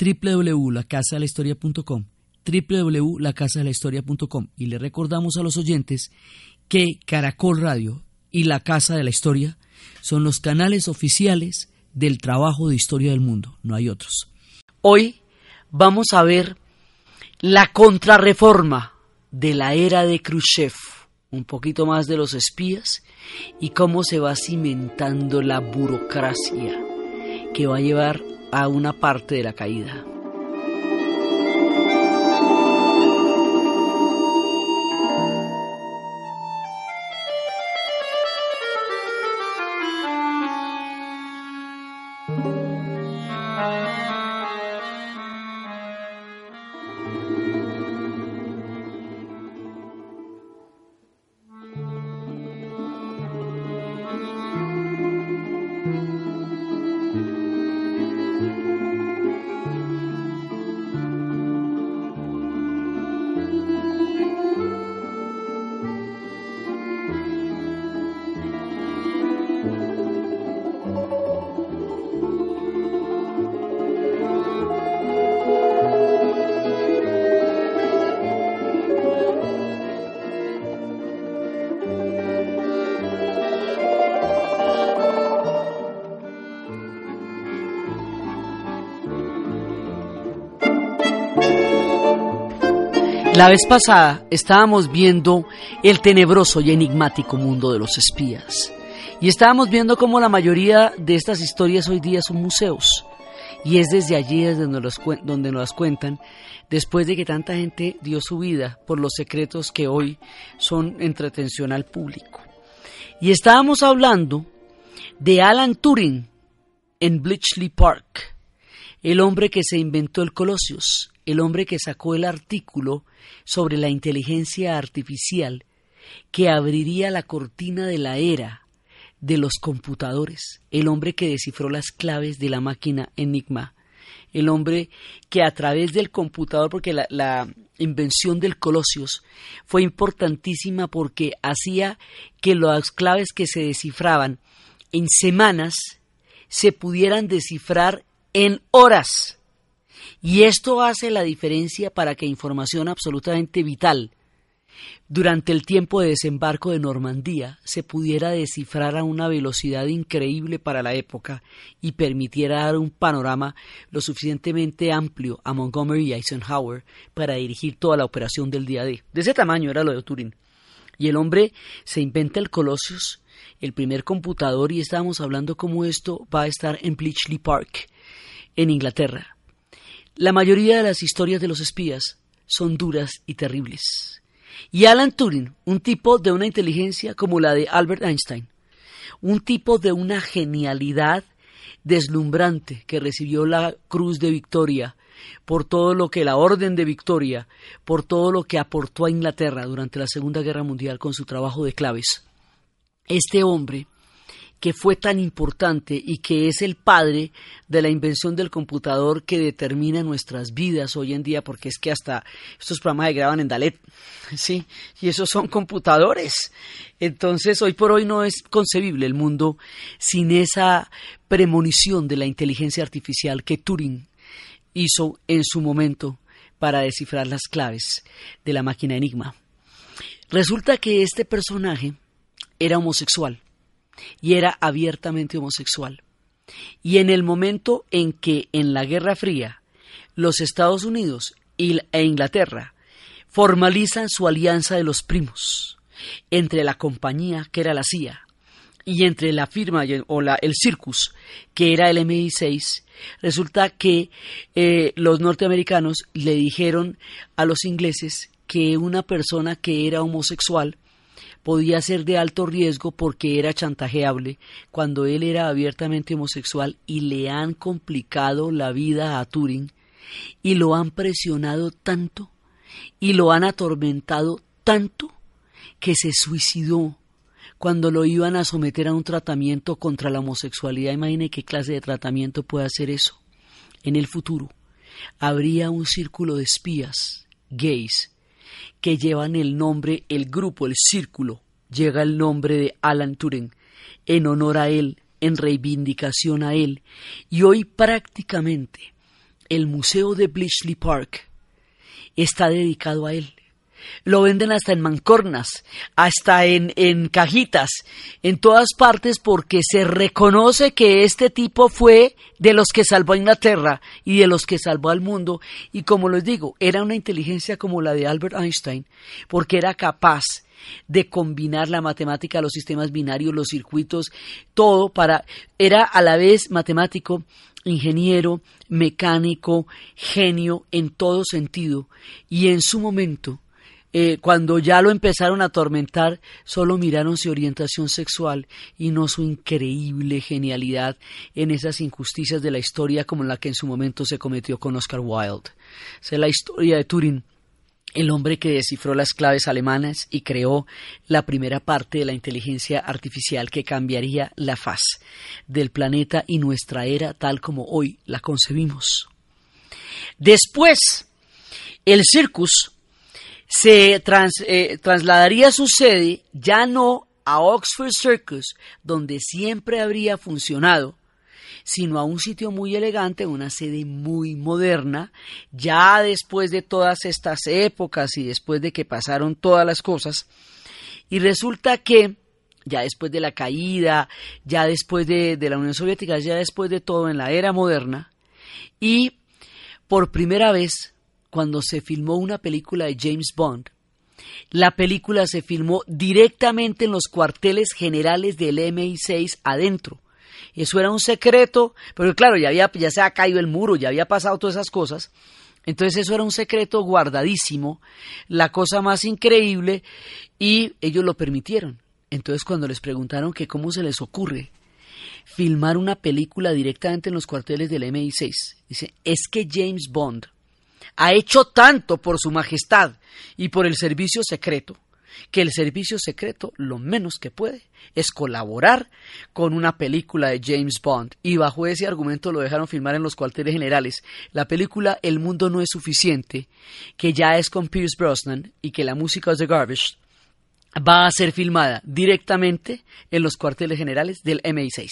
www.lacasadelahistoria.com www.lacasadelahistoria.com y le recordamos a los oyentes que Caracol Radio y La Casa de la Historia son los canales oficiales del trabajo de historia del mundo, no hay otros. Hoy vamos a ver la contrarreforma de la era de Khrushchev, un poquito más de los espías y cómo se va cimentando la burocracia que va a llevar a una parte de la caída. La vez pasada estábamos viendo el tenebroso y enigmático mundo de los espías. Y estábamos viendo cómo la mayoría de estas historias hoy día son museos. Y es desde allí desde donde nos las cuentan, después de que tanta gente dio su vida por los secretos que hoy son entretención al público. Y estábamos hablando de Alan Turing en Bletchley Park, el hombre que se inventó el Colossus, el hombre que sacó el artículo sobre la inteligencia artificial que abriría la cortina de la era de los computadores, el hombre que descifró las claves de la máquina Enigma, el hombre que a través del computador, porque la, invención del Colossus fue importantísima porque hacía que las claves que se descifraban en semanas se pudieran descifrar en horas. Y esto hace la diferencia para que información absolutamente vital durante el tiempo de desembarco de Normandía se pudiera descifrar a una velocidad increíble para la época y permitiera dar un panorama lo suficientemente amplio a Montgomery y Eisenhower para dirigir toda la operación del día D. De ese tamaño era lo de Turing. Y el hombre se inventa el Colossus, el primer computador, y estábamos hablando cómo esto va a estar en Bletchley Park, en Inglaterra. La mayoría de las historias de los espías son duras y terribles. Y Alan Turing, un tipo de una inteligencia como la de Albert Einstein, un tipo de una genialidad deslumbrante que recibió la Cruz de Victoria por todo lo que la Orden de Victoria, por todo lo que aportó a Inglaterra durante la Segunda Guerra Mundial con su trabajo de claves. Este hombre que fue tan importante y que es el padre de la invención del computador que determina nuestras vidas hoy en día, porque es que hasta estos programas se graban en Dalet, ¿sí? Y esos son computadores. Entonces, hoy por hoy no es concebible el mundo sin esa premonición de la inteligencia artificial que Turing hizo en su momento para descifrar las claves de la máquina Enigma. Resulta que este personaje era homosexual y era abiertamente homosexual. Y en el momento en que en la Guerra Fría los Estados Unidos e Inglaterra formalizan su alianza de los primos entre la compañía que era la CIA y entre la firma o la, el Circus que era el MI6, resulta que eh, los norteamericanos le dijeron a los ingleses que una persona que era homosexual podía ser de alto riesgo porque era chantajeable cuando él era abiertamente homosexual y le han complicado la vida a Turing y lo han presionado tanto y lo han atormentado tanto que se suicidó cuando lo iban a someter a un tratamiento contra la homosexualidad. Imagine qué clase de tratamiento puede hacer eso. En el futuro habría un círculo de espías gays que llevan el nombre, el grupo, el círculo, llega el nombre de Alan Turing en honor a él, en reivindicación a él, y hoy prácticamente el Museo de Bletchley Park está dedicado a él. Lo venden hasta en mancornas, hasta en, en cajitas, en todas partes porque se reconoce que este tipo fue de los que salvó a Inglaterra y de los que salvó al mundo. Y como les digo, era una inteligencia como la de Albert Einstein, porque era capaz de combinar la matemática, los sistemas binarios, los circuitos, todo para, era a la vez matemático, ingeniero, mecánico, genio en todo sentido. Y en su momento, eh, cuando ya lo empezaron a atormentar, solo miraron su orientación sexual y no su increíble genialidad en esas injusticias de la historia como la que en su momento se cometió con Oscar Wilde. es la historia de Turing el hombre que descifró las claves alemanas y creó la primera parte de la inteligencia artificial que cambiaría la faz del planeta y nuestra era tal como hoy la concebimos. Después, el circus se eh, trasladaría su sede ya no a Oxford Circus, donde siempre habría funcionado, sino a un sitio muy elegante, una sede muy moderna, ya después de todas estas épocas y después de que pasaron todas las cosas. Y resulta que, ya después de la caída, ya después de, de la Unión Soviética, ya después de todo en la era moderna, y por primera vez cuando se filmó una película de James Bond, la película se filmó directamente en los cuarteles generales del MI6 adentro. Eso era un secreto, pero claro, ya, había, ya se ha caído el muro, ya había pasado todas esas cosas. Entonces eso era un secreto guardadísimo, la cosa más increíble, y ellos lo permitieron. Entonces cuando les preguntaron que cómo se les ocurre filmar una película directamente en los cuarteles del MI6, dice, es que James Bond ha hecho tanto por su majestad y por el servicio secreto, que el servicio secreto lo menos que puede es colaborar con una película de James Bond. Y bajo ese argumento lo dejaron filmar en los cuarteles generales. La película El mundo no es suficiente, que ya es con Pierce Brosnan y que la música es de Garbage, va a ser filmada directamente en los cuarteles generales del MI6.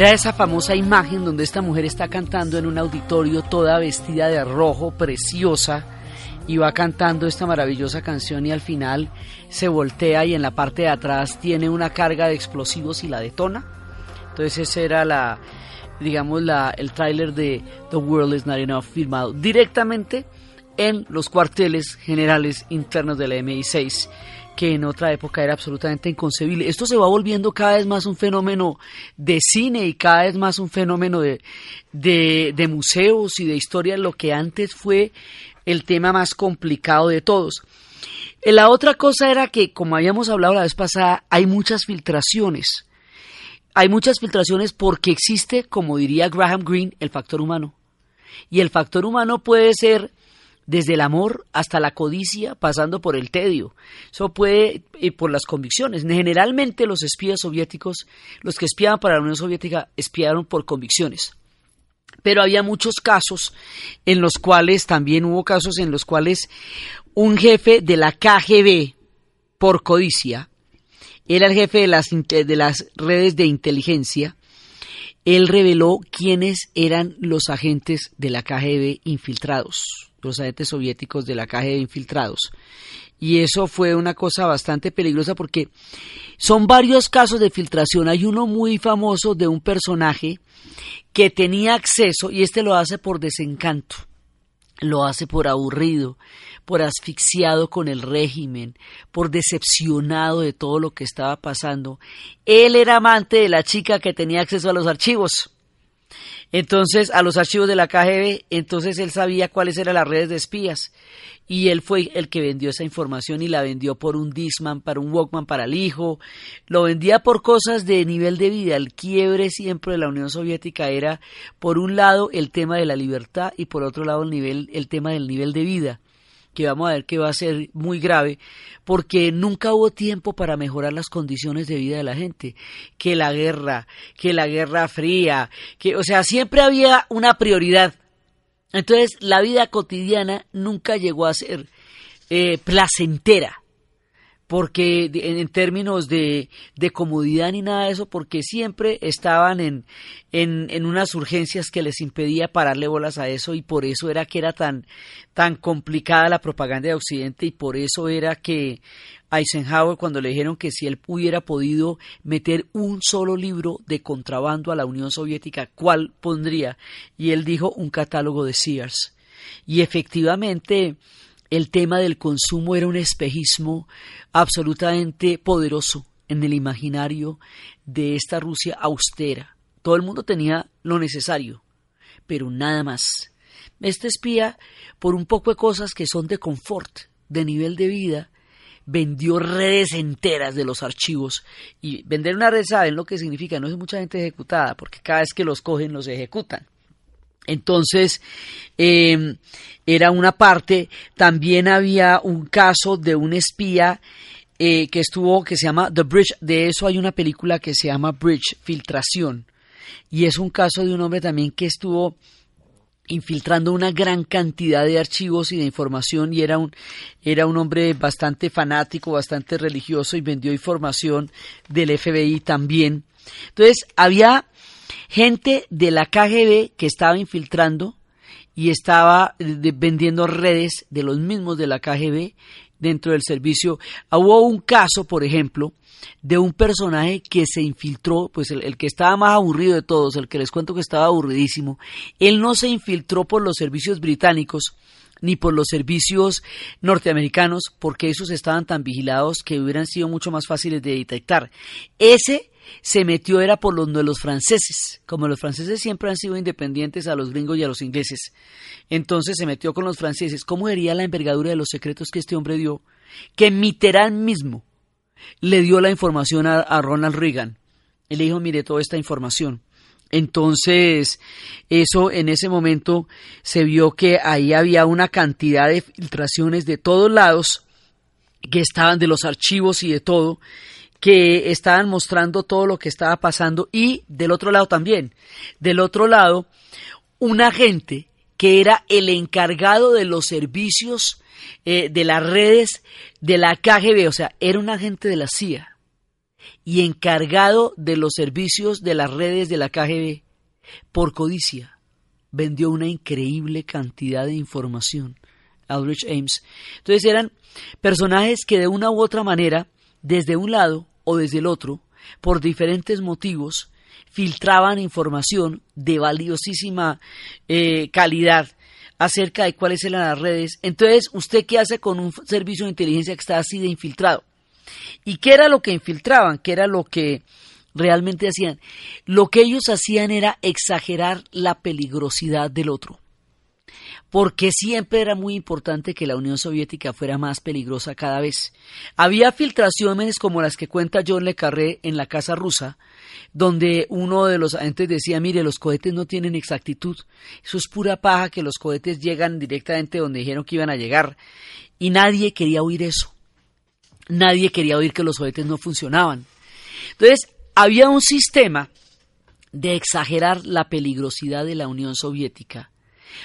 Era esa famosa imagen donde esta mujer está cantando en un auditorio toda vestida de rojo, preciosa, y va cantando esta maravillosa canción y al final se voltea y en la parte de atrás tiene una carga de explosivos y la detona. Entonces ese era la, digamos, la, el tráiler de The World Is Not Enough filmado directamente en los cuarteles generales internos de la MI6 que en otra época era absolutamente inconcebible. Esto se va volviendo cada vez más un fenómeno de cine y cada vez más un fenómeno de, de, museos y de historia, lo que antes fue el tema más complicado de todos. Eh, la otra cosa era que, como habíamos hablado la vez pasada, hay muchas filtraciones. Hay muchas filtraciones porque existe, como diría Graham Greene, el factor humano. Y el factor humano puede ser desde el amor hasta la codicia, pasando por el tedio. Eso puede ir por las convicciones. Generalmente los espías soviéticos, los que espiaban para la Unión Soviética, espiaron por convicciones. Pero había muchos casos en los cuales, también hubo casos en los cuales un jefe de la KGB, por codicia, era el jefe de las, de las redes de inteligencia, él reveló quiénes eran los agentes de la KGB infiltrados los agentes soviéticos de la caja de infiltrados. Y eso fue una cosa bastante peligrosa porque son varios casos de filtración. Hay uno muy famoso de un personaje que tenía acceso, y este lo hace por desencanto, lo hace por aburrido, por asfixiado con el régimen, por decepcionado de todo lo que estaba pasando. Él era amante de la chica que tenía acceso a los archivos. Entonces, a los archivos de la KGB, entonces él sabía cuáles eran las redes de espías. Y él fue el que vendió esa información y la vendió por un Disman, para un Walkman para el hijo. Lo vendía por cosas de nivel de vida. El quiebre siempre de la Unión Soviética era, por un lado, el tema de la libertad y por otro lado, el, nivel, el tema del nivel de vida que vamos a ver que va a ser muy grave, porque nunca hubo tiempo para mejorar las condiciones de vida de la gente, que la guerra, que la guerra fría, que, o sea, siempre había una prioridad. Entonces, la vida cotidiana nunca llegó a ser eh, placentera porque en, términos de, de, comodidad ni nada de eso, porque siempre estaban en, en, en, unas urgencias que les impedía pararle bolas a eso y por eso era que era tan, tan complicada la propaganda de Occidente y por eso era que Eisenhower cuando le dijeron que si él hubiera podido meter un solo libro de contrabando a la Unión Soviética, ¿cuál pondría? Y él dijo un catálogo de Sears. Y efectivamente, el tema del consumo era un espejismo absolutamente poderoso en el imaginario de esta Rusia austera. Todo el mundo tenía lo necesario, pero nada más. Este espía, por un poco de cosas que son de confort, de nivel de vida, vendió redes enteras de los archivos. Y vender una red, ¿saben lo que significa? No es mucha gente ejecutada, porque cada vez que los cogen, los ejecutan. Entonces, em, era una parte. También había un caso de un espía eh, que estuvo, que se llama The Bridge. De eso hay una película que se llama Bridge, Filtración. Y es un caso de un hombre también que estuvo infiltrando una gran cantidad de archivos y de información y era un, era un hombre bastante fanático, bastante religioso y vendió información del FBI también. Entonces, había gente de la KGB que estaba infiltrando y estaba eh, vendiendo redes de los mismos de la KGB dentro del servicio. Hubo un caso, por ejemplo, de un personaje que se infiltró, pues el, que estaba más aburrido de todos, el que les cuento que estaba aburridísimo, él no se infiltró por los servicios británicos ni por los servicios norteamericanos, porque esos estaban tan vigilados que hubieran sido mucho más fáciles de detectar. Ese se metió era por los los franceses. Como los franceses siempre han sido independientes a los gringos y a los ingleses, entonces se metió con los franceses. ¿Cómo sería la envergadura de los secretos que este hombre dio? Que Mitterrand mismo le dio la información a, a Ronald Reagan. Y le dijo, mire, toda esta información. Entonces, eso en ese momento se vio que ahí había una cantidad de filtraciones de todos lados que estaban de los archivos y de todo, que estaban mostrando todo lo que estaba pasando y del otro lado también, del otro lado, un agente que era el encargado de los servicios eh, de las redes de la KGB, o sea, era un agente de la CIA y encargado de los servicios de las redes de la KGB por codicia. Vendió una increíble cantidad de información. Aldrich Ames. Entonces eran personajes que de una u otra manera, desde un lado, o desde el otro, por diferentes motivos, filtraban información de valiosísima eh, calidad acerca de cuáles eran las redes. Entonces, ¿usted qué hace con un servicio de inteligencia que está así de infiltrado? ¿Y qué era lo que infiltraban? ¿Qué era lo que realmente hacían? Lo que ellos hacían era exagerar la peligrosidad del otro porque siempre era muy importante que la Unión Soviética fuera más peligrosa cada vez. Había filtraciones como las que cuenta John Le Carré en la Casa Rusa, donde uno de los agentes decía, mire, los cohetes no tienen exactitud, eso es pura paja que los cohetes llegan directamente donde dijeron que iban a llegar, y nadie quería oír eso. Nadie quería oír que los cohetes no funcionaban. Entonces, había un sistema de exagerar la peligrosidad de la Unión Soviética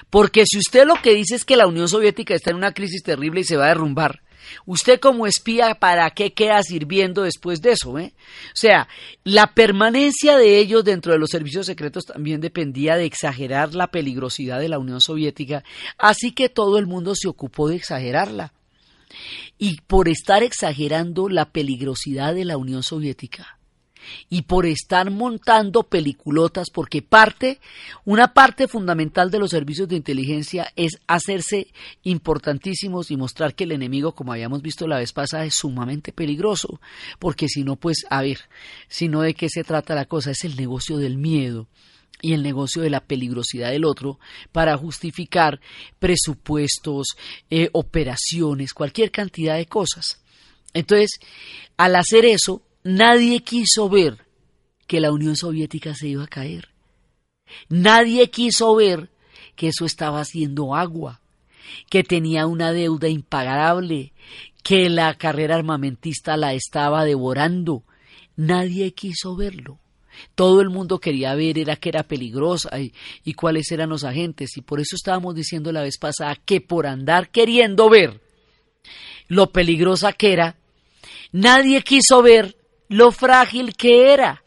porque si usted lo que dice es que la Unión Soviética está en una crisis terrible y se va a derrumbar, usted como espía, ¿para qué queda sirviendo después de eso? Eh? O sea, la permanencia de ellos dentro de los servicios secretos también dependía de exagerar la peligrosidad de la Unión Soviética, así que todo el mundo se ocupó de exagerarla. Y por estar exagerando la peligrosidad de la Unión Soviética, y por estar montando peliculotas, porque parte, una parte fundamental de los servicios de inteligencia es hacerse importantísimos y mostrar que el enemigo, como habíamos visto la vez pasada, es sumamente peligroso, porque si no, pues, a ver, si no de qué se trata la cosa, es el negocio del miedo y el negocio de la peligrosidad del otro para justificar presupuestos, eh, operaciones, cualquier cantidad de cosas. Entonces, al hacer eso, Nadie quiso ver que la Unión Soviética se iba a caer. Nadie quiso ver que eso estaba haciendo agua, que tenía una deuda impagable, que la carrera armamentista la estaba devorando. Nadie quiso verlo. Todo el mundo quería ver era que era peligrosa y, cuáles eran los agentes. Y por eso estábamos diciendo la vez pasada que por andar queriendo ver lo peligrosa que era, nadie quiso ver lo frágil que era.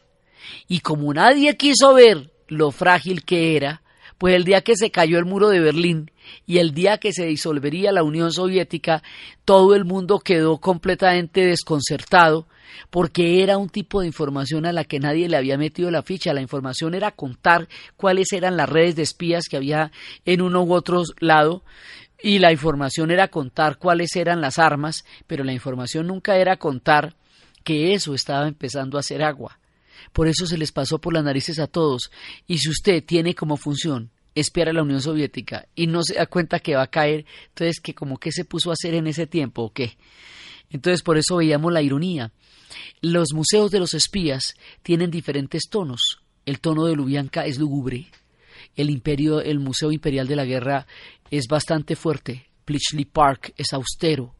Y como nadie quiso ver lo frágil que era, pues el día que se cayó el muro de Berlín y el día que se disolvería la Unión Soviética, todo el mundo quedó completamente desconcertado porque era un tipo de información a la que nadie le había metido la ficha. La información era contar cuáles eran las redes de espías que había en uno u otro lado y la información era contar cuáles eran las armas, pero la información nunca era contar que eso estaba empezando a hacer agua. Por eso se les pasó por las narices a todos. Y si usted tiene como función espiar a la Unión Soviética y no se da cuenta que va a caer, entonces que como que se puso a hacer en ese tiempo o qué. Entonces por eso veíamos la ironía. Los museos de los espías tienen diferentes tonos. El tono de Lubyanka es lúgubre. El imperio, el Museo Imperial de la Guerra es bastante fuerte. Bletchley Park es austero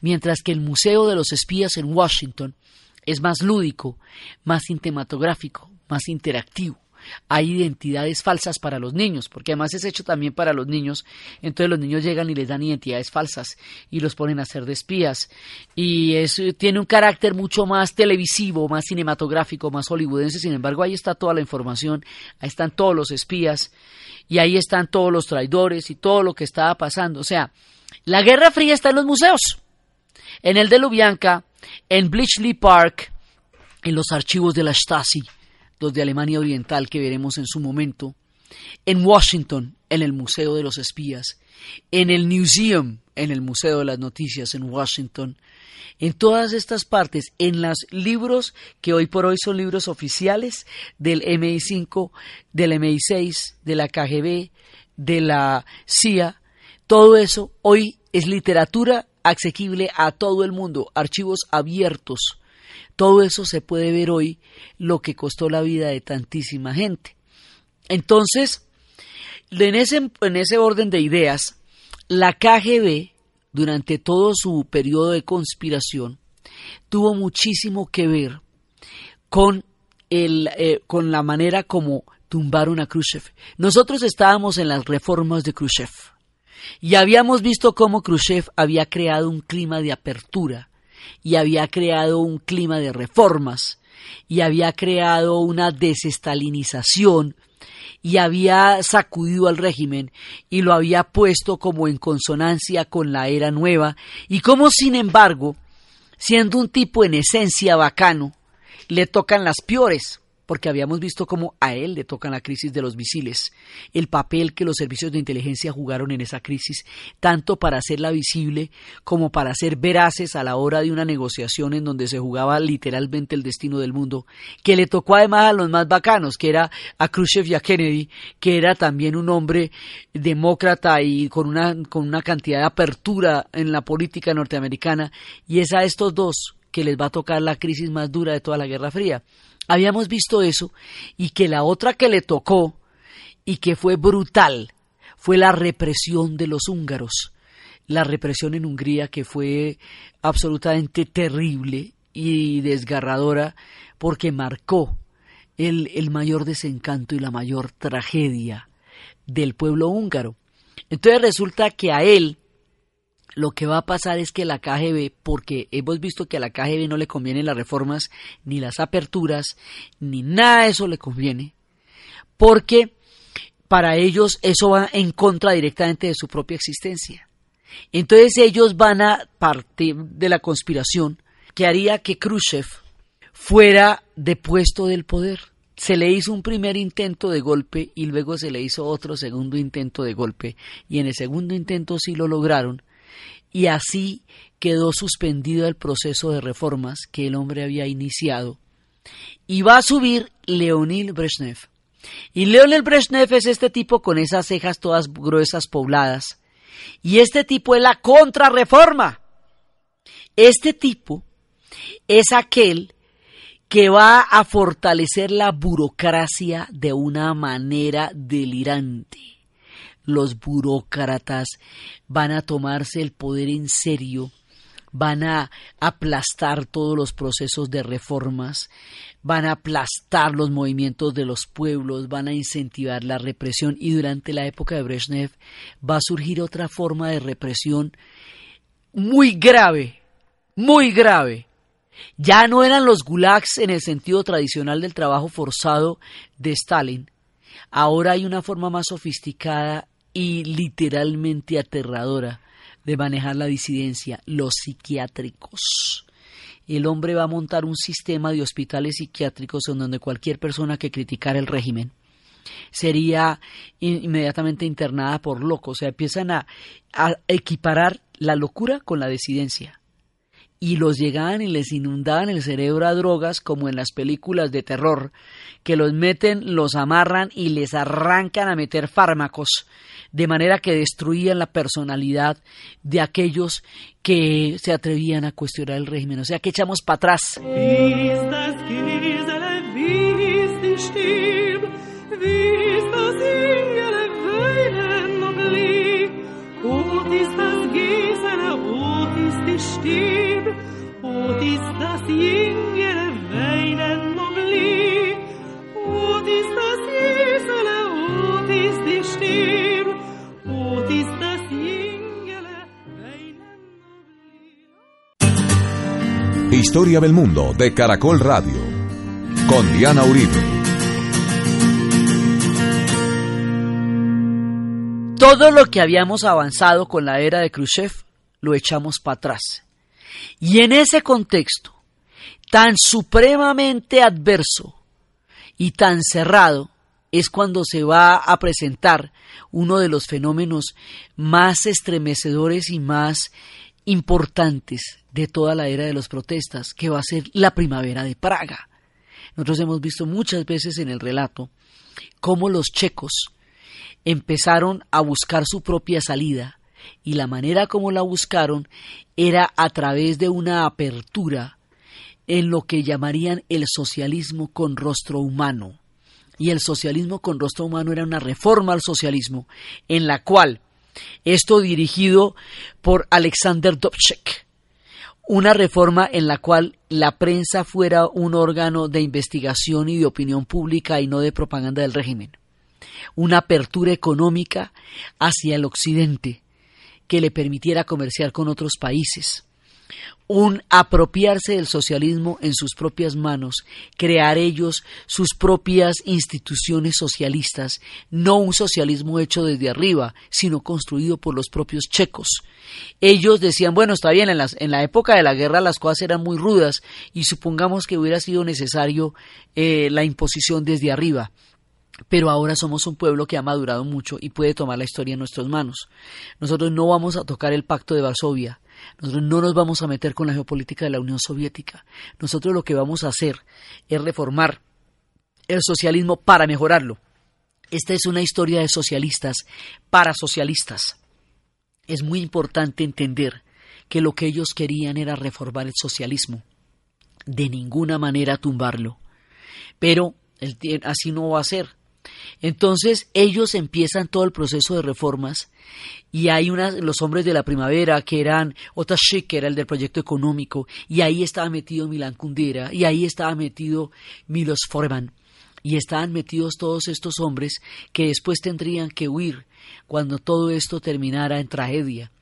mientras que el Museo de los Espías en Washington es más lúdico, más cinematográfico, más interactivo. Hay identidades falsas para los niños, porque además es hecho también para los niños. Entonces los niños llegan y les dan identidades falsas y los ponen a ser de espías. Y eso tiene un carácter mucho más televisivo, más cinematográfico, más hollywoodense. Sin embargo, ahí está toda la información, ahí están todos los espías y ahí están todos los traidores y todo lo que estaba pasando. O sea, la Guerra Fría está en los museos en el de Lubyanka, en Bletchley Park, en los archivos de la Stasi, los de Alemania Oriental que veremos en su momento, en Washington, en el Museo de los Espías, en el Museum, en el Museo de las Noticias en Washington, en todas estas partes, en los libros que hoy por hoy son libros oficiales del MI5, del MI6, de la KGB, de la CIA, todo eso hoy es literatura asequible a todo el mundo, archivos abiertos. Todo eso se puede ver hoy, lo que costó la vida de tantísima gente. Entonces, en ese, en ese orden de ideas, la KGB, durante todo su periodo de conspiración, tuvo muchísimo que ver con, el, eh, con la manera como tumbaron a Khrushchev. Nosotros estábamos en las reformas de Khrushchev y habíamos visto cómo Khrushchev había creado un clima de apertura y había creado un clima de reformas y había creado una desestalinización y había sacudido al régimen y lo había puesto como en consonancia con la era nueva y como sin embargo, siendo un tipo en esencia bacano, le tocan las peores porque habíamos visto cómo a él le tocan la crisis de los misiles, el papel que los servicios de inteligencia jugaron en esa crisis, tanto para hacerla visible como para ser veraces a la hora de una negociación en donde se jugaba literalmente el destino del mundo, que le tocó además a los más bacanos, que era a Khrushchev y a Kennedy, que era también un hombre demócrata y con una, con una cantidad de apertura en la política norteamericana, y es a estos dos que les va a tocar la crisis más dura de toda la Guerra Fría. Habíamos visto eso y que la otra que le tocó y que fue brutal fue la represión de los húngaros. La represión en Hungría que fue absolutamente terrible y desgarradora porque marcó el, el mayor desencanto y la mayor tragedia del pueblo húngaro. Entonces resulta que a él lo que va a pasar es que la KGB, porque hemos visto que a la KGB no le convienen las reformas, ni las aperturas, ni nada de eso le conviene, porque para ellos eso va en contra directamente de su propia existencia. Entonces ellos van a partir de la conspiración que haría que Khrushchev fuera depuesto del poder. Se le hizo un primer intento de golpe y luego se le hizo otro segundo intento de golpe y en el segundo intento sí lo lograron y así quedó suspendido el proceso de reformas que el hombre había iniciado. Y va a subir Leonid Brezhnev. Y Leonid Brezhnev es este tipo con esas cejas todas gruesas pobladas. Y este tipo es la contrarreforma. Este tipo es aquel que va a fortalecer la burocracia de una manera delirante los burócratas van a tomarse el poder en serio, van a aplastar todos los procesos de reformas, van a aplastar los movimientos de los pueblos, van a incentivar la represión y durante la época de Brezhnev va a surgir otra forma de represión muy grave, muy grave. Ya no eran los gulags en el sentido tradicional del trabajo forzado de Stalin. Ahora hay una forma más sofisticada y literalmente aterradora de manejar la disidencia, los psiquiátricos. El hombre va a montar un sistema de hospitales psiquiátricos en donde cualquier persona que criticara el régimen sería inmediatamente internada por loco. O sea, empiezan a, a equiparar la locura con la disidencia y los llegaban y les inundaban el cerebro a drogas como en las películas de terror, que los meten, los amarran y les arrancan a meter fármacos, de manera que destruían la personalidad de aquellos que se atrevían a cuestionar el régimen. O sea, que echamos para atrás. Historia del mundo de Caracol Radio con Diana Uribe. Todo lo que habíamos avanzado con la era de Khrushchev lo echamos para atrás. Y en ese contexto tan supremamente adverso y tan cerrado es cuando se va a presentar uno de los fenómenos más estremecedores y más importantes de toda la era de las protestas, que va a ser la primavera de Praga. Nosotros hemos visto muchas veces en el relato cómo los checos empezaron a buscar su propia salida y la manera como la buscaron era a través de una apertura en lo que llamarían el socialismo con rostro humano. Y el socialismo con rostro humano era una reforma al socialismo en la cual, esto dirigido por Alexander Dobchek, una reforma en la cual la prensa fuera un órgano de investigación y de opinión pública y no de propaganda del régimen. Una apertura económica hacia el occidente, que le permitiera comerciar con otros países, un apropiarse del socialismo en sus propias manos, crear ellos sus propias instituciones socialistas, no un socialismo hecho desde arriba, sino construido por los propios checos. Ellos decían, bueno, está bien, en, en la época de la guerra las cosas eran muy rudas y supongamos que hubiera sido necesario eh, la imposición desde arriba. Pero ahora somos un pueblo que ha madurado mucho y puede tomar la historia en nuestras manos. Nosotros no vamos a tocar el pacto de Varsovia, nosotros no nos vamos a meter con la geopolítica de la Unión Soviética. Nosotros lo que vamos a hacer es reformar el socialismo para mejorarlo. Esta es una historia de socialistas para socialistas. Es muy importante entender que lo que ellos querían era reformar el socialismo, de ninguna manera tumbarlo. Pero así no va a ser. Entonces ellos empiezan todo el proceso de reformas y hay unas, los hombres de la primavera que eran Otashik, que era el del proyecto económico, y ahí estaba metido Milan Kundera, y ahí estaba metido Milos Forman, y estaban metidos todos estos hombres que después tendrían que huir cuando todo esto terminara en tragedia.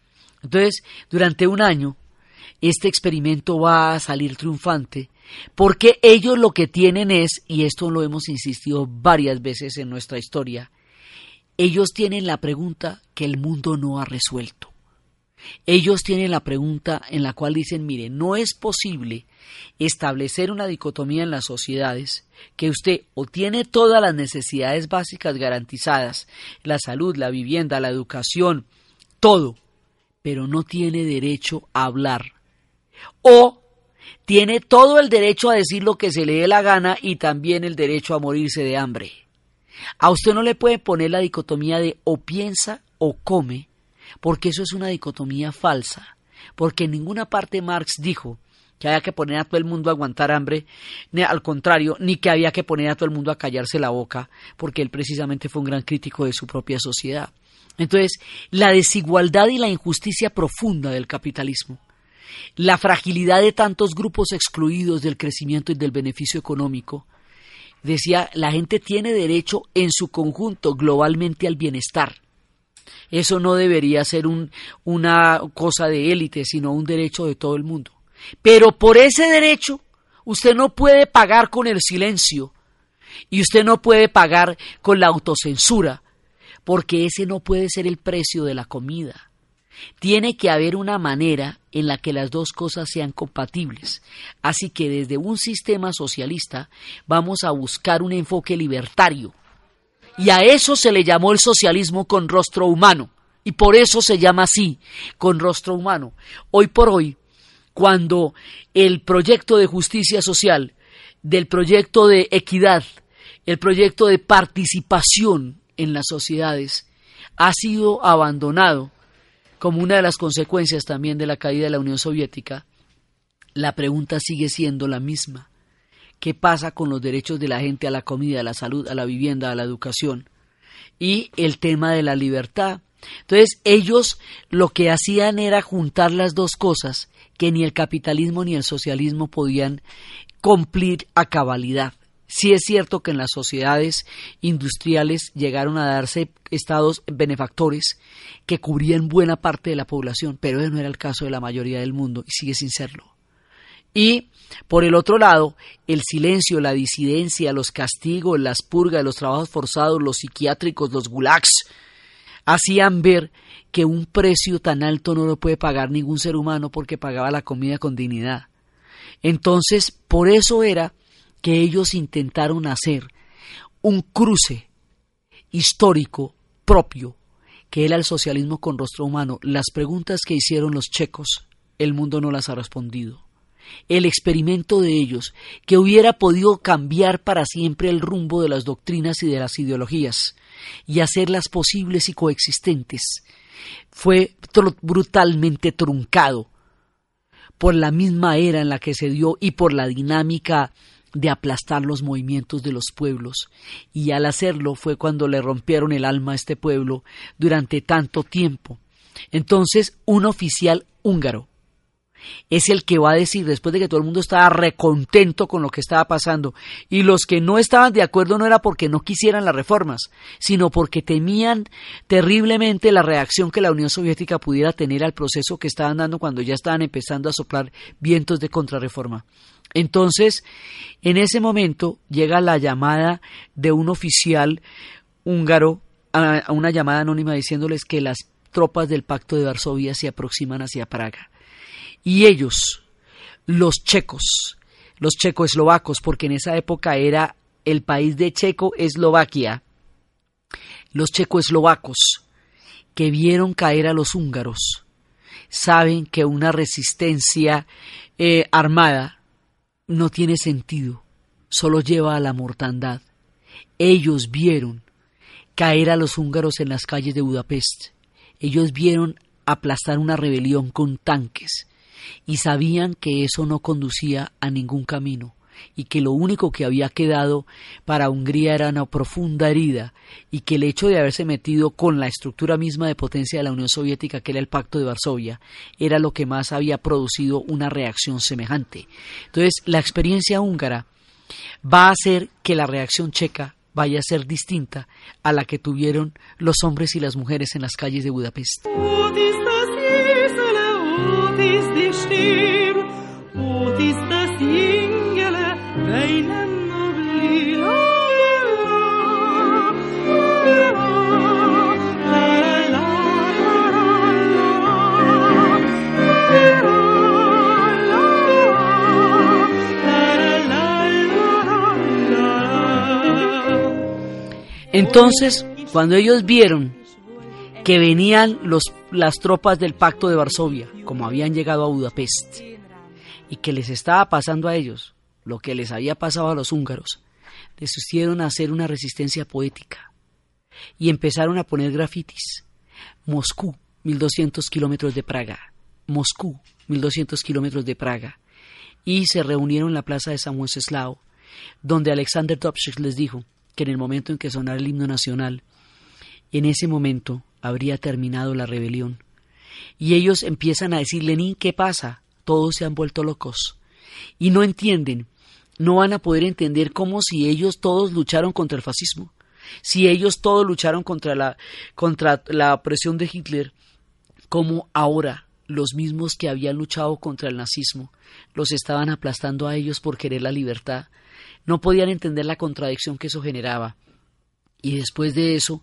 Entonces, durante un año, este experimento va a salir triunfante porque ellos lo que tienen es, y esto lo hemos insistido varias veces en nuestra historia, ellos tienen la pregunta que el mundo no ha resuelto. Ellos tienen la pregunta en la cual dicen, mire, no es posible establecer una dicotomía en las sociedades que usted o tiene todas las necesidades básicas garantizadas, la salud, la vivienda, la educación, todo, pero no tiene derecho a hablar. O tiene todo el derecho a decir lo que se le dé la gana y también el derecho a morirse de hambre. A usted no le puede poner la dicotomía de o piensa o come, porque eso es una dicotomía falsa, porque en ninguna parte Marx dijo que había que poner a todo el mundo a aguantar hambre, ni al contrario, ni que había que poner a todo el mundo a callarse la boca, porque él precisamente fue un gran crítico de su propia sociedad. Entonces, la desigualdad y la injusticia profunda del capitalismo la fragilidad de tantos grupos excluidos del crecimiento y del beneficio económico. Decía, la gente tiene derecho en su conjunto globalmente al bienestar. Eso no debería ser una cosa de élite, sino un derecho de todo el mundo. Pero por ese derecho, usted no puede pagar con el silencio y usted no puede pagar con la autocensura, porque ese no puede ser el precio de la comida. Tiene que haber una manera en la que las dos cosas sean compatibles. Así que desde un sistema socialista vamos a buscar un enfoque libertario. Y a eso se le llamó el socialismo con rostro humano. Y por eso se llama así, con rostro humano. Hoy por hoy, cuando el proyecto de justicia social, del proyecto de equidad, el proyecto de participación en las sociedades ha sido abandonado como una de las consecuencias también de la caída de la Unión Soviética, la pregunta sigue siendo la misma. ¿Qué pasa con los derechos de la gente a la comida, a la salud, a la vivienda, a la educación? Y el tema de la libertad. Entonces, ellos lo que hacían era juntar las dos cosas que ni el capitalismo ni el socialismo podían cumplir a cabalidad. Sí es cierto que en las sociedades industriales llegaron a darse estados benefactores que cubrían buena parte de la población, pero eso no era el caso de la mayoría del mundo y sigue sin serlo. Y, por el otro lado, el silencio, la disidencia, los castigos, las purgas, los trabajos forzados, los psiquiátricos, los gulags, hacían ver que un precio tan alto no lo puede pagar ningún ser humano porque pagaba la comida con dignidad. Entonces, por eso era que ellos intentaron hacer un cruce histórico propio, que era el socialismo con rostro humano. Las preguntas que hicieron los checos, el mundo no las ha respondido. El experimento de ellos, que hubiera podido cambiar para siempre el rumbo de las doctrinas y de las ideologías, y hacerlas posibles y coexistentes, fue brutalmente truncado por la misma era en la que se dio y por la dinámica de aplastar los movimientos de los pueblos, y al hacerlo fue cuando le rompieron el alma a este pueblo durante tanto tiempo. Entonces un oficial húngaro es el que va a decir, después de que todo el mundo estaba recontento con lo que estaba pasando, y los que no estaban de acuerdo no era porque no quisieran las reformas, sino porque temían terriblemente la reacción que la Unión Soviética pudiera tener al proceso que estaban dando cuando ya estaban empezando a soplar vientos de contrarreforma. Entonces, en ese momento llega la llamada de un oficial húngaro a una llamada anónima diciéndoles que las tropas del Pacto de Varsovia se aproximan hacia Praga. Y ellos, los checos, los checoslovacos, porque en esa época era el país de Checo-Eslovaquia, los checoslovacos que vieron caer a los húngaros, saben que una resistencia eh, armada no tiene sentido, solo lleva a la mortandad. Ellos vieron caer a los húngaros en las calles de Budapest. Ellos vieron aplastar una rebelión con tanques y sabían que eso no conducía a ningún camino y que lo único que había quedado para Hungría era una profunda herida y que el hecho de haberse metido con la estructura misma de potencia de la Unión Soviética, que era el Pacto de Varsovia, era lo que más había producido una reacción semejante. Entonces, la experiencia húngara va a hacer que la reacción checa vaya a ser distinta a la que tuvieron los hombres y las mujeres en las calles de Budapest. Entonces, cuando ellos vieron que venían los, las tropas del pacto de Varsovia, como habían llegado a Budapest, y que les estaba pasando a ellos lo que les había pasado a los húngaros, decidieron hacer una resistencia poética y empezaron a poner grafitis. Moscú, 1200 kilómetros de Praga. Moscú, 1200 kilómetros de Praga. Y se reunieron en la plaza de San Wenceslao, donde Alexander Dubček les dijo que en el momento en que sonara el himno nacional, en ese momento habría terminado la rebelión. Y ellos empiezan a decir, Lenin, ¿qué pasa? Todos se han vuelto locos. Y no entienden, no van a poder entender cómo si ellos todos lucharon contra el fascismo, si ellos todos lucharon contra la, contra la opresión de Hitler, como ahora los mismos que habían luchado contra el nazismo los estaban aplastando a ellos por querer la libertad. No podían entender la contradicción que eso generaba. Y después de eso,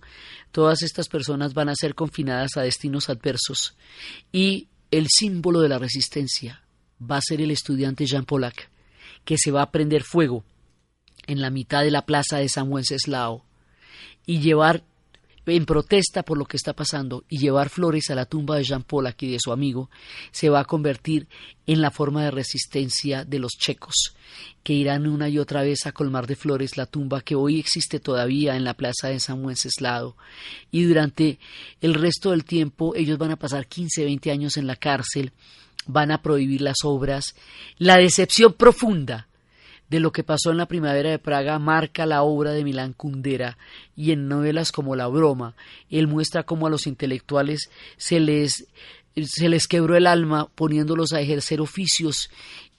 todas estas personas van a ser confinadas a destinos adversos. Y el símbolo de la resistencia va a ser el estudiante Jean Pollack, que se va a prender fuego en la mitad de la plaza de San Wenceslao y llevar en protesta por lo que está pasando y llevar flores a la tumba de Jean Paul aquí de su amigo, se va a convertir en la forma de resistencia de los checos, que irán una y otra vez a colmar de flores la tumba que hoy existe todavía en la plaza de San Wenceslao. Y durante el resto del tiempo ellos van a pasar 15, 20 años en la cárcel, van a prohibir las obras. La decepción profunda de lo que pasó en la primavera de Praga marca la obra de Milán Kundera y en novelas como La broma, él muestra cómo a los intelectuales se les, se les quebró el alma poniéndolos a ejercer oficios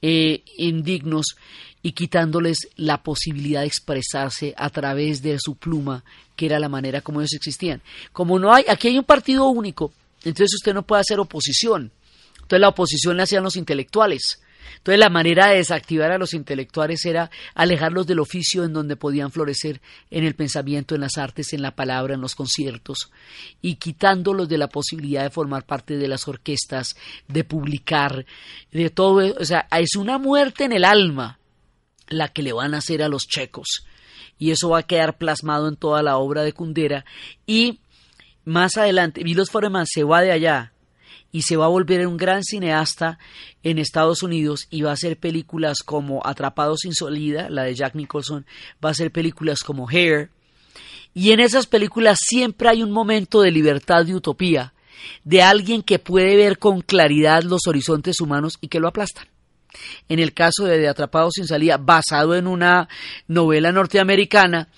eh, indignos y quitándoles la posibilidad de expresarse a través de su pluma, que era la manera como ellos existían. Como no hay, aquí hay un partido único, entonces usted no puede hacer oposición. Entonces la oposición la hacían los intelectuales. Entonces la manera de desactivar a los intelectuales era alejarlos del oficio en donde podían florecer en el pensamiento, en las artes, en la palabra, en los conciertos, y quitándolos de la posibilidad de formar parte de las orquestas, de publicar, de todo. O sea, es una muerte en el alma la que le van a hacer a los checos. Y eso va a quedar plasmado en toda la obra de Kundera. Y más adelante, Milos Forman se va de allá y se va a volver un gran cineasta en Estados Unidos y va a hacer películas como Atrapados sin salida, la de Jack Nicholson, va a hacer películas como Hair. Y en esas películas siempre hay un momento de libertad y utopía, de alguien que puede ver con claridad los horizontes humanos y que lo aplastan. En el caso de, de Atrapados sin salida, basado en una novela norteamericana,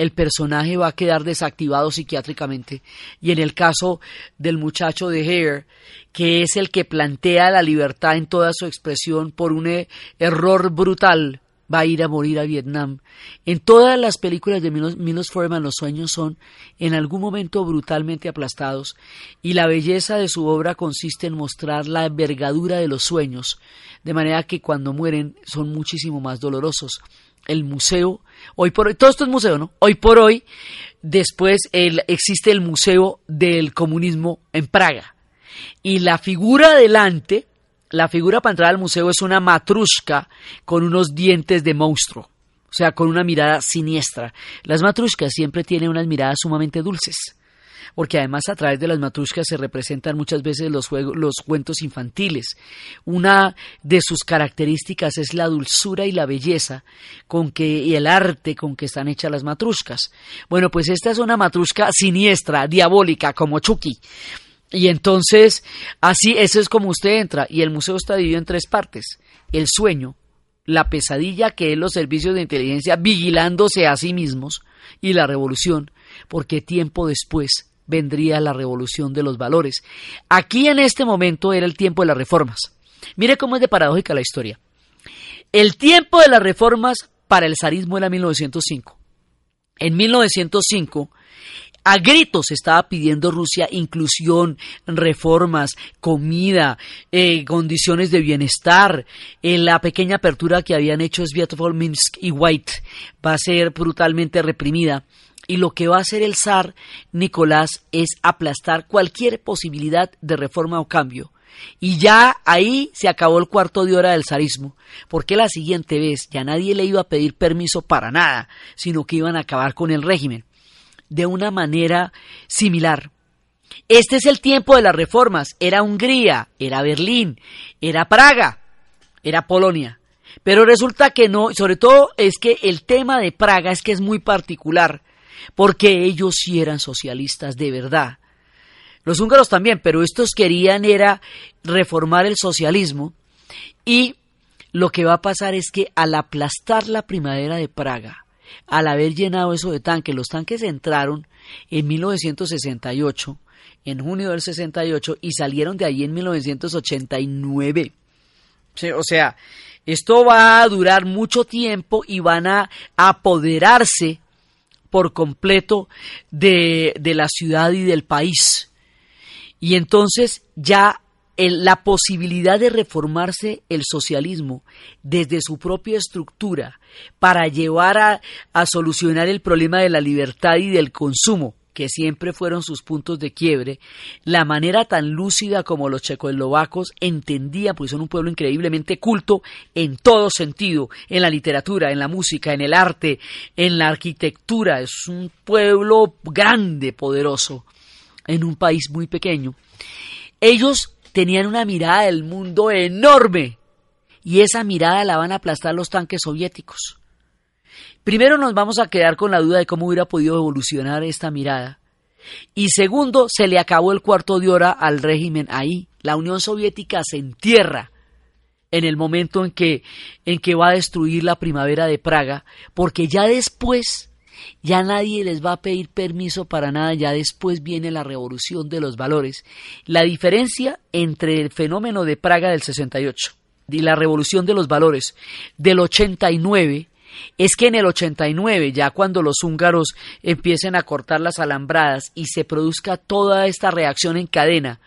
el personaje va a quedar desactivado psiquiátricamente. Y en el caso del muchacho de Hare, que es el que plantea la libertad en toda su expresión por un e-, error brutal, va a ir a morir a Vietnam. En todas las películas de Milos, Forman los sueños son en algún momento brutalmente aplastados y la belleza de su obra consiste en mostrar la envergadura de los sueños, de manera que cuando mueren son muchísimo más dolorosos. El museo, hoy por hoy, todo esto es museo, ¿no? Hoy por hoy, después existe el Museo del Comunismo en Praga. Y la figura delante la figura para entrar al museo es una matrushka con unos dientes de monstruo, o sea, con una mirada siniestra. Las matrushkas siempre tienen unas miradas sumamente dulces, porque además a través de las matrushkas se representan muchas veces los, juegos, los cuentos infantiles. Una de sus características es la dulzura y la belleza con que y el arte con que están hechas las matrushkas. Bueno, pues esta es una matrushka siniestra, diabólica, como Chucky. Y entonces, así, eso es como usted entra, y el museo está dividido en tres partes. El sueño, la pesadilla que es los servicios de inteligencia vigilándose a sí mismos, y la revolución, porque tiempo después vendría la revolución de los valores. Aquí en este momento era el tiempo de las reformas. Mire cómo es de paradójica la historia. El tiempo de las reformas para el zarismo era 1905. En 1905 a gritos estaba pidiendo Rusia inclusión, reformas, comida, eh, condiciones de bienestar. En la pequeña apertura que habían hecho Sviatopol, Minsk y White va a ser brutalmente reprimida. Y lo que va a hacer el zar Nicolás es aplastar cualquier posibilidad de reforma o cambio. Y ya ahí se acabó el cuarto de hora del zarismo, porque la siguiente vez ya nadie le iba a pedir permiso para nada, sino que iban a acabar con el régimen de una manera similar. Este es el tiempo de las reformas. Era Hungría, era Berlín, era Praga, era Polonia. Pero resulta que no, sobre todo es que el tema de Praga es que es muy particular, porque ellos sí eran socialistas de verdad. Los húngaros también, pero estos querían era reformar el socialismo y lo que va a pasar es que al aplastar la primavera de Praga, al haber llenado eso de tanques. Los tanques entraron en 1968, en junio del 68, y salieron de ahí en 1989. O sea, esto va a durar mucho tiempo y van a apoderarse por completo de, de la ciudad y del país. Y entonces ya la posibilidad de reformarse el socialismo desde su propia estructura para llevar a, a solucionar el problema de la libertad y del consumo, que siempre fueron sus puntos de quiebre, la manera tan lúcida como los checoslovacos entendían, pues son un pueblo increíblemente culto en todo sentido, en la literatura, en la música, en el arte, en la arquitectura, es un pueblo grande, poderoso, en un país muy pequeño. Ellos tenían una mirada del mundo enorme y esa mirada la van a aplastar los tanques soviéticos. Primero nos vamos a quedar con la duda de cómo hubiera podido evolucionar esta mirada. Y segundo, se le acabó el cuarto de hora al régimen ahí. La Unión Soviética se entierra en el momento en que, en que va a destruir la primavera de Praga, porque ya después ya nadie les va a pedir permiso para nada, ya después viene la revolución de los valores. La diferencia entre el fenómeno de Praga del 68 y la revolución de los valores del 89 es que en el 89, ya cuando los húngaros empiecen a cortar las alambradas y se produzca toda esta reacción en cadena,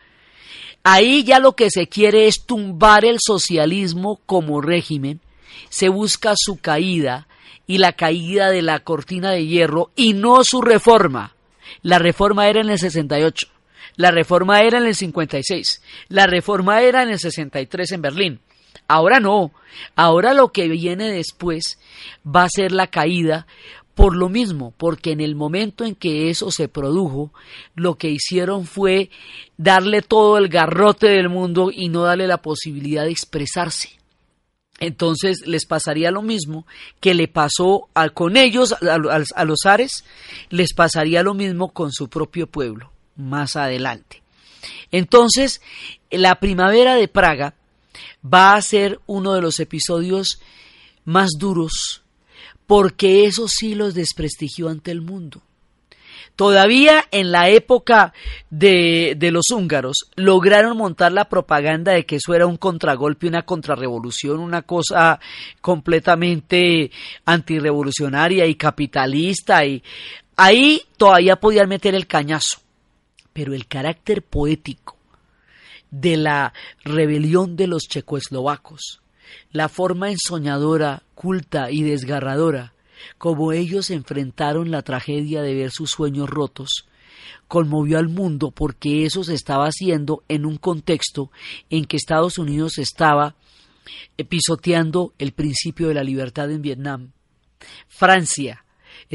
ahí ya lo que se quiere es tumbar el socialismo como régimen, se busca su caída, y la caída de la cortina de hierro y no su reforma. La reforma era en el 68, la reforma era en el 56, la reforma era en el 63 en Berlín. Ahora no, ahora lo que viene después va a ser la caída por lo mismo, porque en el momento en que eso se produjo, lo que hicieron fue darle todo el garrote del mundo y no darle la posibilidad de expresarse entonces les pasaría lo mismo que le pasó con ellos, a, los Ares, les pasaría lo mismo con su propio pueblo más adelante. Entonces, la primavera de Praga va a ser uno de los episodios más duros porque eso sí los desprestigió ante el mundo. Todavía en la época de, de, los húngaros lograron montar la propaganda de que eso era un contragolpe, una contrarrevolución, una cosa completamente antirrevolucionaria y capitalista. Y ahí todavía podían meter el cañazo. Pero el carácter poético de la rebelión de los checoslovacos, la forma ensoñadora, culta y desgarradora como ellos enfrentaron la tragedia de ver sus sueños rotos, conmovió al mundo porque eso se estaba haciendo en un contexto en que Estados Unidos estaba pisoteando el principio de la libertad en Vietnam. Francia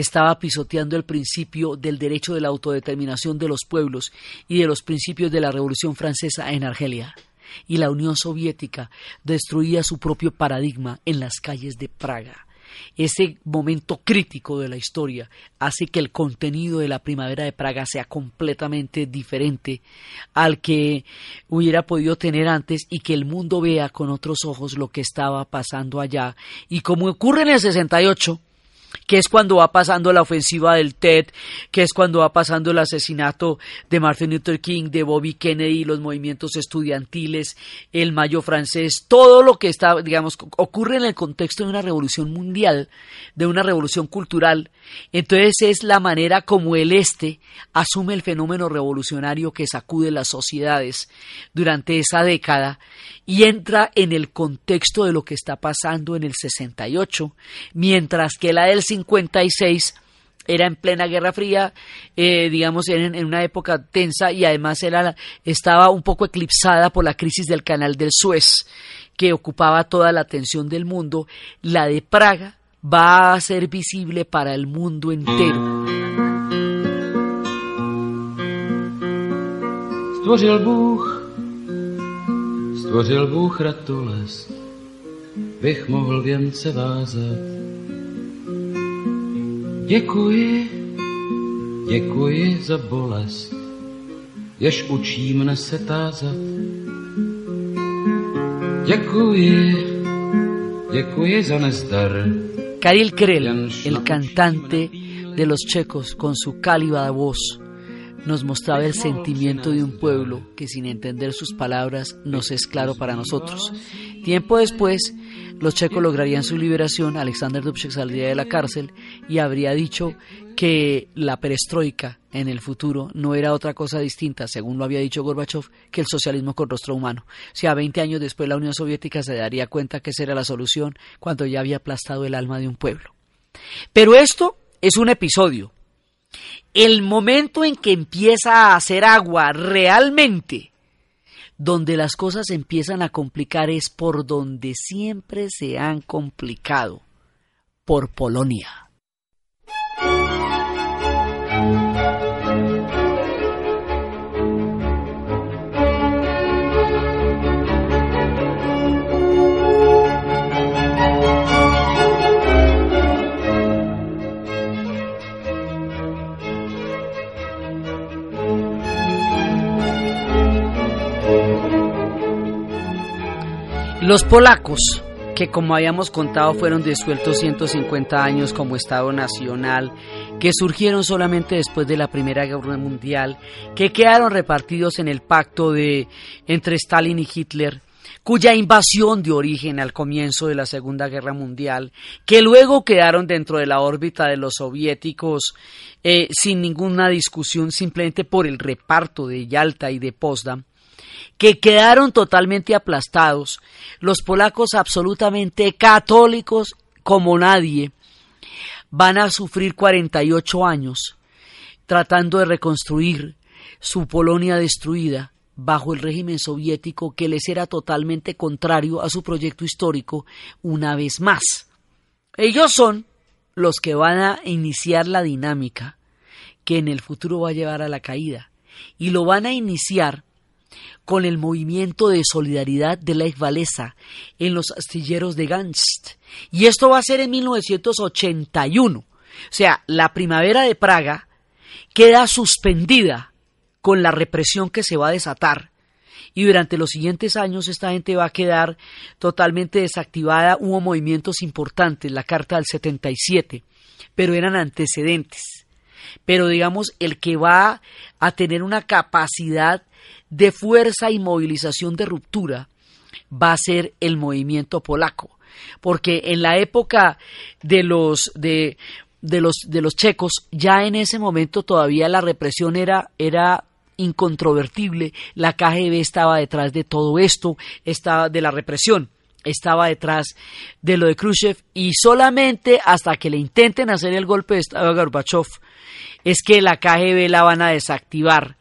estaba pisoteando el principio del derecho de la autodeterminación de los pueblos y de los principios de la Revolución Francesa en Argelia. Y la Unión Soviética destruía su propio paradigma en las calles de Praga. Ese momento crítico de la historia hace que el contenido de la primavera de Praga sea completamente diferente al que hubiera podido tener antes y que el mundo vea con otros ojos lo que estaba pasando allá. Y como ocurre en el 68, que es cuando va pasando la ofensiva del TED, que es cuando va pasando el asesinato de Martin Luther King, de Bobby Kennedy, los movimientos estudiantiles, el mayo francés, todo lo que está, digamos, ocurre en el contexto de una revolución mundial, de una revolución cultural. Entonces es la manera como el Este asume el fenómeno revolucionario que sacude las sociedades durante esa década y entra en el contexto de lo que está pasando en el 68, mientras que la del 56 era en plena Guerra Fría, eh, digamos, en, una época tensa y además era, estaba un poco eclipsada por la crisis del canal del Suez, que ocupaba toda la atención del mundo. La de Praga va a ser visible para el mundo entero. Děkuji, děkuji za bolest, jež učí mne se tázat. Děkuji, děkuji za nezdar. Karil Krell, el cantante de los checos, con su cálida voz, nos mostraba el sentimiento de un pueblo que sin entender sus palabras nos es claro para nosotros. Tiempo después, los checos lograrían su liberación, Alexander Dubček saldría de la cárcel y habría dicho que la perestroika en el futuro no era otra cosa distinta, según lo había dicho Gorbachev, que el socialismo con rostro humano. O sea, 20 años después la Unión Soviética se daría cuenta que esa era la solución cuando ya había aplastado el alma de un pueblo. Pero esto es un episodio. El momento en que empieza a hacer agua realmente donde las cosas empiezan a complicar es por donde siempre se han complicado, por Polonia. Los polacos, que como habíamos contado fueron disueltos 150 años como Estado Nacional, que surgieron solamente después de la Primera Guerra Mundial, que quedaron repartidos en el pacto de entre Stalin y Hitler, cuya invasión dio origen al comienzo de la Segunda Guerra Mundial, que luego quedaron dentro de la órbita de los soviéticos eh, sin ninguna discusión, simplemente por el reparto de Yalta y de Potsdam, que quedaron totalmente aplastados, los polacos absolutamente católicos como nadie, van a sufrir 48 años tratando de reconstruir su Polonia destruida bajo el régimen soviético que les era totalmente contrario a su proyecto histórico una vez más. Ellos son los que van a iniciar la dinámica que en el futuro va a llevar a la caída y lo van a iniciar con el movimiento de solidaridad de la Walesa en los astilleros de Ganst. Y esto va a ser en 1981. O sea, la primavera de Praga queda suspendida con la represión que se va a desatar y durante los siguientes años esta gente va a quedar totalmente desactivada. Hubo movimientos importantes, la Carta del 77, pero eran antecedentes. Pero digamos, el que va a tener una capacidad de fuerza y movilización de ruptura va a ser el movimiento polaco. Porque en la época de los, de, de los, de los checos, ya en ese momento todavía la represión era, era incontrovertible, la KGB estaba detrás de todo esto, estaba de la represión, estaba detrás de lo de Khrushchev. Y solamente hasta que le intenten hacer el golpe de Estado a Gorbachev es que la KGB la van a desactivar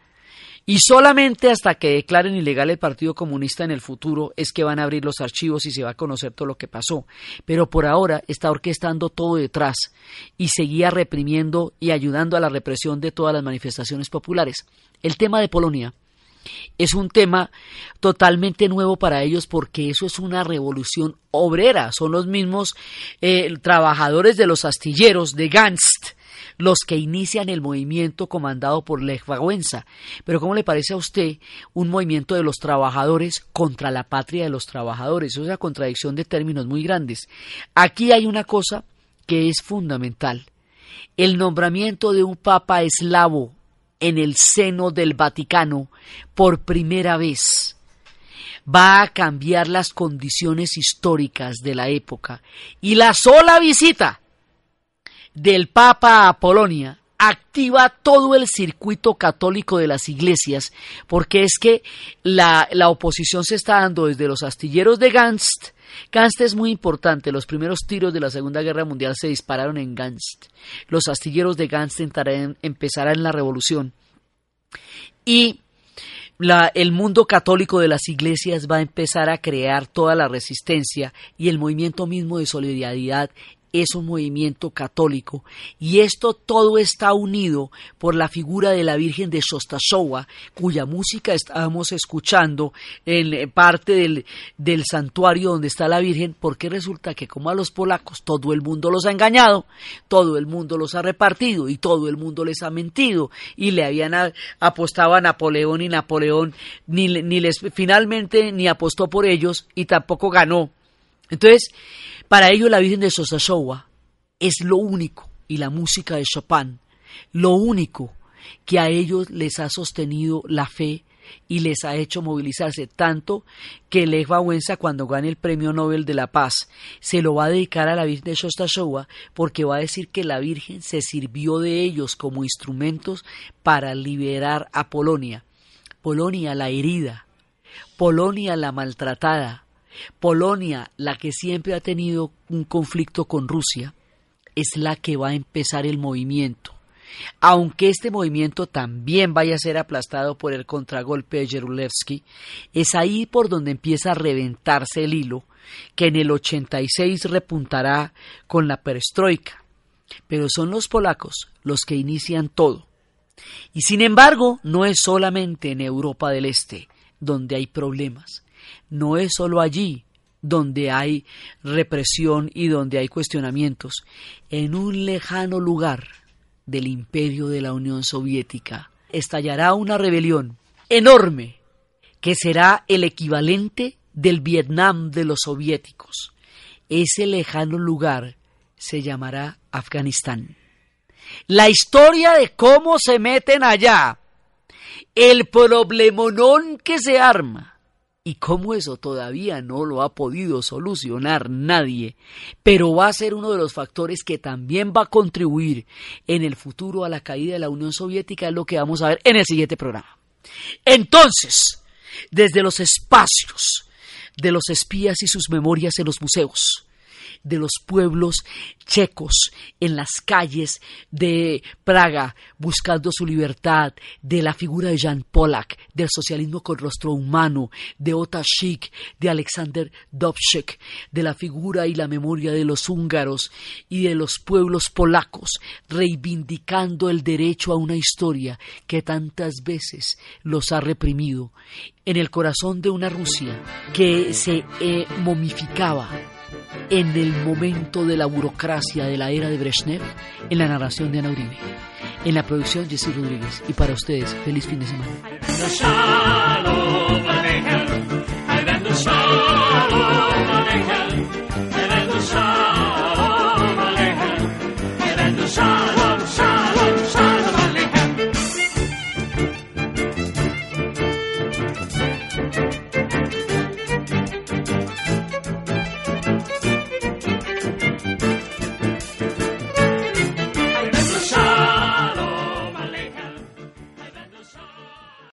y solamente hasta que declaren ilegal el Partido Comunista en el futuro es que van a abrir los archivos y se va a conocer todo lo que pasó. Pero por ahora está orquestando todo detrás y seguía reprimiendo y ayudando a la represión de todas las manifestaciones populares. El tema de Polonia es un tema totalmente nuevo para ellos porque eso es una revolución obrera. Son los mismos eh, trabajadores de los astilleros de Ganst los que inician el movimiento comandado por Lech Wałęsa. Pero ¿cómo le parece a usted un movimiento de los trabajadores contra la patria de los trabajadores? Es una contradicción de términos muy grandes. Aquí hay una cosa que es fundamental. El nombramiento de un papa eslavo en el seno del Vaticano por primera vez va a cambiar las condiciones históricas de la época y la sola visita del Papa a Polonia activa todo el circuito católico de las iglesias, porque es que la, la oposición se está dando desde los astilleros de Ganst, Ganst es muy importante. Los primeros tiros de la Segunda Guerra Mundial se dispararon en Ganst. Los astilleros de Ganst empezarán la revolución. Y la, el mundo católico de las iglesias va a empezar a crear toda la resistencia y el movimiento mismo de solidaridad es un movimiento católico y esto todo está unido por la figura de la Virgen de Shostasowa, cuya música estábamos escuchando en parte del, santuario donde está la Virgen, porque resulta que como a los polacos todo el mundo los ha engañado, todo el mundo los ha repartido y todo el mundo les ha mentido y le habían apostado a Napoleón y Napoleón ni les finalmente ni apostó por ellos y tampoco ganó. Entonces, para ello la Virgen de Sosasowa es lo único, y la música de Chopin, lo único que a ellos les ha sostenido la fe y les ha hecho movilizarse tanto que Lech Wałęsa cuando gane el Premio Nobel de la Paz se lo va a dedicar a la Virgen de Shostasowa porque va a decir que la Virgen se sirvió de ellos como instrumentos para liberar a Polonia. Polonia la herida, Polonia la maltratada, Polonia, la que siempre ha tenido un conflicto con Rusia, es la que va a empezar el movimiento. Aunque este movimiento también vaya a ser aplastado por el contragolpe de Jerulevsky, es ahí por donde empieza a reventarse el hilo, que en el 86 repuntará con la perestroika. Pero son los polacos los que inician todo. Y sin embargo, no es solamente en Europa del Este donde hay problemas no es solo allí donde hay represión y donde hay cuestionamientos. En un lejano lugar del imperio de la Unión Soviética estallará una rebelión enorme que será el equivalente del Vietnam de los soviéticos. Ese lejano lugar se llamará Afganistán. La historia de cómo se meten allá, el problemonón que se arma, y cómo eso todavía no lo ha podido solucionar nadie, pero va a ser uno de los factores que también va a contribuir en el futuro a la caída de la Unión Soviética, es lo que vamos a ver en el siguiente programa. Entonces, desde los espacios de los espías y sus memorias en los museos, de los pueblos checos en las calles de Praga buscando su libertad, de la figura de Jan Polak, del socialismo con rostro humano, de Ota Schick, de Alexander Dubček, de la figura y la memoria de los húngaros y de los pueblos polacos, reivindicando el derecho a una historia que tantas veces los ha reprimido, en el corazón de una Rusia que se eh, momificaba en el momento de la burocracia de la era de Brezhnev, en la narración de Ana Uribe. En la producción, Jessy Rodríguez. Y para ustedes, feliz fin de semana.